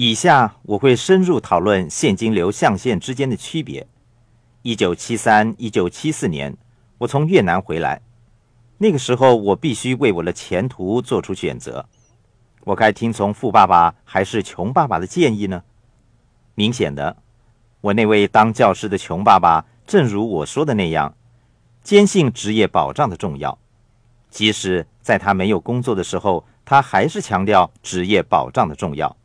以下我会深入讨论现金流象限之间的区别。一九七三、一九七四年，我从越南回来，那个时候我必须为我的前途做出选择。我该听从富爸爸还是穷爸爸的建议呢？明显的，我那位当教师的穷爸爸，正如我说的那样，坚信职业保障的重要。即使在他没有工作的时候，他还是强调职业保障的重要。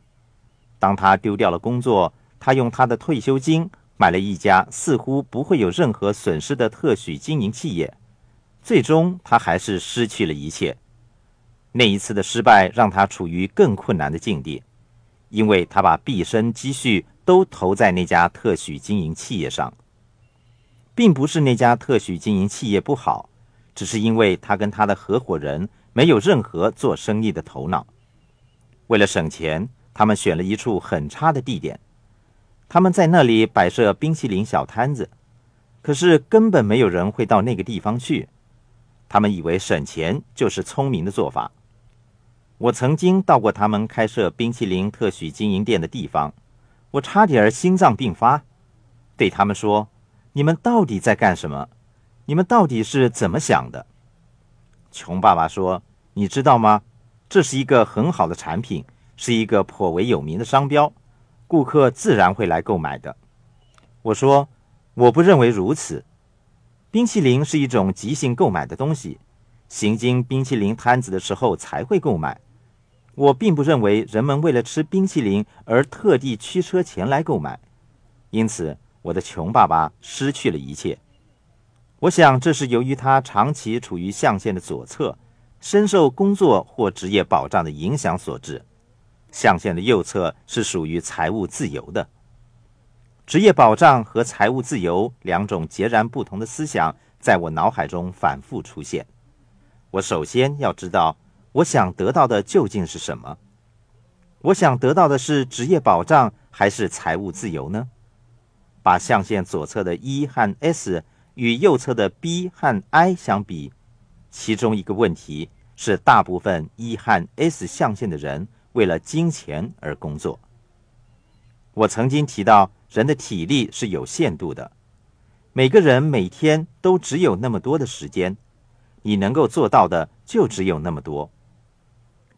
当他丢掉了工作，他用他的退休金买了一家似乎不会有任何损失的特许经营企业。最终，他还是失去了一切。那一次的失败让他处于更困难的境地，因为他把毕生积蓄都投在那家特许经营企业上。并不是那家特许经营企业不好，只是因为他跟他的合伙人没有任何做生意的头脑。为了省钱。他们选了一处很差的地点，他们在那里摆设冰淇淋小摊子，可是根本没有人会到那个地方去。他们以为省钱就是聪明的做法。我曾经到过他们开设冰淇淋特许经营店的地方，我差点儿心脏病发，对他们说：“你们到底在干什么？你们到底是怎么想的？”穷爸爸说：“你知道吗？这是一个很好的产品。”是一个颇为有名的商标，顾客自然会来购买的。我说，我不认为如此。冰淇淋是一种即兴购买的东西，行经冰淇淋摊子的时候才会购买。我并不认为人们为了吃冰淇淋而特地驱车前来购买，因此我的穷爸爸失去了一切。我想这是由于他长期处于象限的左侧，深受工作或职业保障的影响所致。象限的右侧是属于财务自由的，职业保障和财务自由两种截然不同的思想在我脑海中反复出现。我首先要知道，我想得到的究竟是什么？我想得到的是职业保障还是财务自由呢？把象限左侧的 E 和 S 与右侧的 B 和 I 相比，其中一个问题是，大部分 E 和 S 象限的人。为了金钱而工作。我曾经提到，人的体力是有限度的，每个人每天都只有那么多的时间，你能够做到的就只有那么多。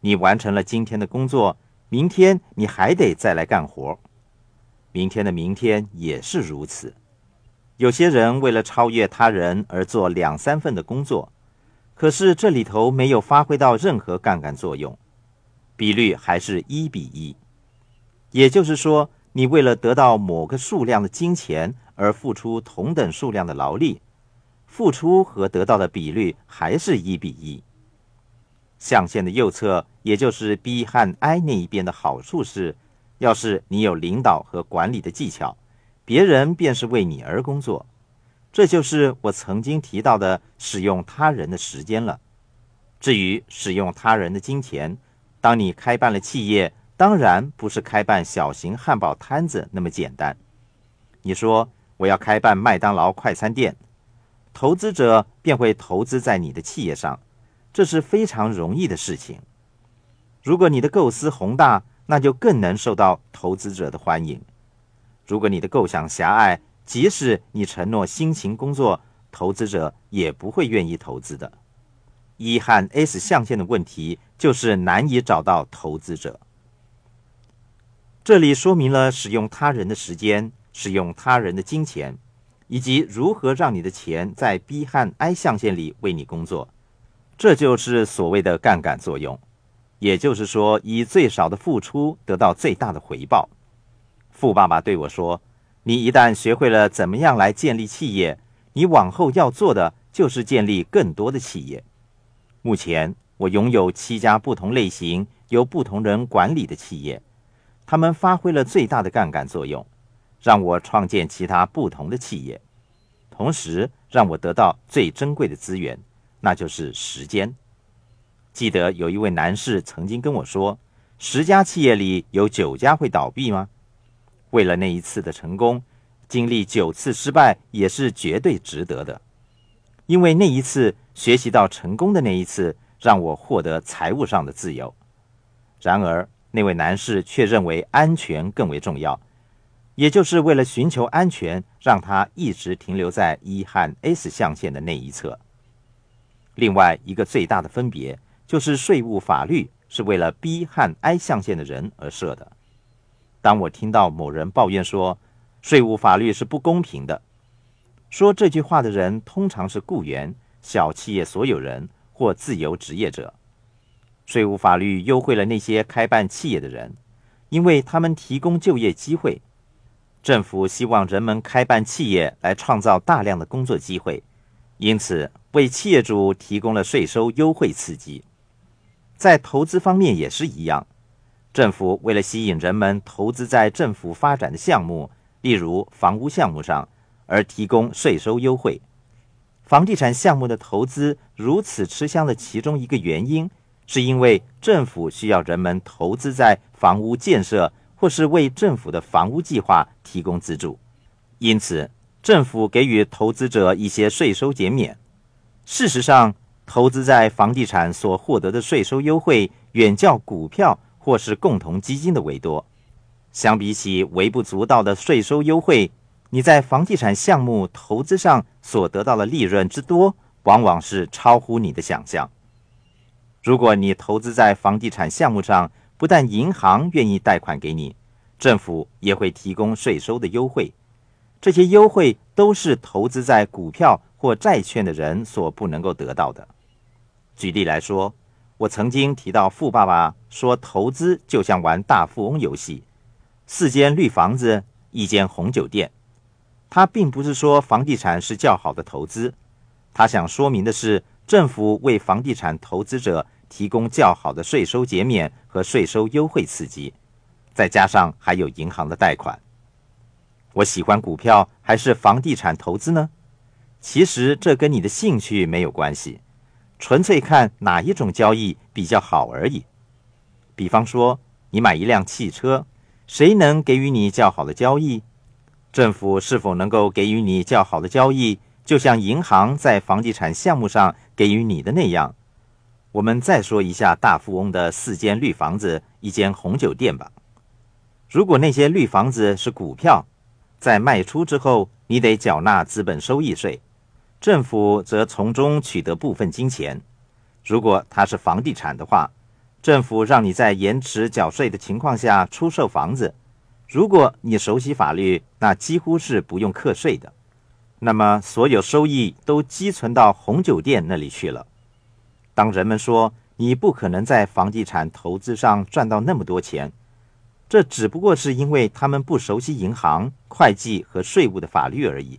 你完成了今天的工作，明天你还得再来干活，明天的明天也是如此。有些人为了超越他人而做两三份的工作，可是这里头没有发挥到任何杠杆作用。比率还是一比一，也就是说，你为了得到某个数量的金钱而付出同等数量的劳力，付出和得到的比率还是一比一。象限的右侧，也就是 B 和 I 那一边的好处是，要是你有领导和管理的技巧，别人便是为你而工作。这就是我曾经提到的使用他人的时间了。至于使用他人的金钱，当你开办了企业，当然不是开办小型汉堡摊子那么简单。你说我要开办麦当劳快餐店，投资者便会投资在你的企业上，这是非常容易的事情。如果你的构思宏大，那就更能受到投资者的欢迎。如果你的构想狭隘，即使你承诺辛勤工作，投资者也不会愿意投资的。一和 S 象限的问题就是难以找到投资者。这里说明了使用他人的时间、使用他人的金钱，以及如何让你的钱在 B 和 I 象限里为你工作。这就是所谓的杠杆作用，也就是说，以最少的付出得到最大的回报。富爸爸对我说：“你一旦学会了怎么样来建立企业，你往后要做的就是建立更多的企业。”目前，我拥有七家不同类型、由不同人管理的企业，他们发挥了最大的杠杆作用，让我创建其他不同的企业，同时让我得到最珍贵的资源，那就是时间。记得有一位男士曾经跟我说：“十家企业里有九家会倒闭吗？”为了那一次的成功，经历九次失败也是绝对值得的。因为那一次学习到成功的那一次，让我获得财务上的自由。然而，那位男士却认为安全更为重要，也就是为了寻求安全，让他一直停留在 E 和 S 象限的那一侧。另外一个最大的分别就是税务法律是为了 B 和 I 象限的人而设的。当我听到某人抱怨说税务法律是不公平的，说这句话的人通常是雇员、小企业所有人或自由职业者。税务法律优惠了那些开办企业的人，因为他们提供就业机会。政府希望人们开办企业来创造大量的工作机会，因此为企业主提供了税收优惠刺激。在投资方面也是一样，政府为了吸引人们投资在政府发展的项目，例如房屋项目上，而提供税收优惠。房地产项目的投资如此吃香的其中一个原因。是因为政府需要人们投资在房屋建设，或是为政府的房屋计划提供资助，因此政府给予投资者一些税收减免。事实上，投资在房地产所获得的税收优惠远较股票或是共同基金的为多。相比起微不足道的税收优惠，你在房地产项目投资上所得到的利润之多，往往是超乎你的想象。如果你投资在房地产项目上，不但银行愿意贷款给你，政府也会提供税收的优惠。这些优惠都是投资在股票或债券的人所不能够得到的。举例来说，我曾经提到富爸爸说，投资就像玩大富翁游戏，四间绿房子，一间红酒店。他并不是说房地产是较好的投资，他想说明的是，政府为房地产投资者。提供较好的税收减免和税收优惠刺激，再加上还有银行的贷款。我喜欢股票还是房地产投资呢？其实这跟你的兴趣没有关系，纯粹看哪一种交易比较好而已。比方说，你买一辆汽车，谁能给予你较好的交易？政府是否能够给予你较好的交易？就像银行在房地产项目上给予你的那样。我们再说一下大富翁的四间绿房子、一间红酒店吧。如果那些绿房子是股票，在卖出之后，你得缴纳资本收益税，政府则从中取得部分金钱。如果它是房地产的话，政府让你在延迟缴税的情况下出售房子。如果你熟悉法律，那几乎是不用课税的。那么，所有收益都积存到红酒店那里去了。当人们说你不可能在房地产投资上赚到那么多钱，这只不过是因为他们不熟悉银行、会计和税务的法律而已。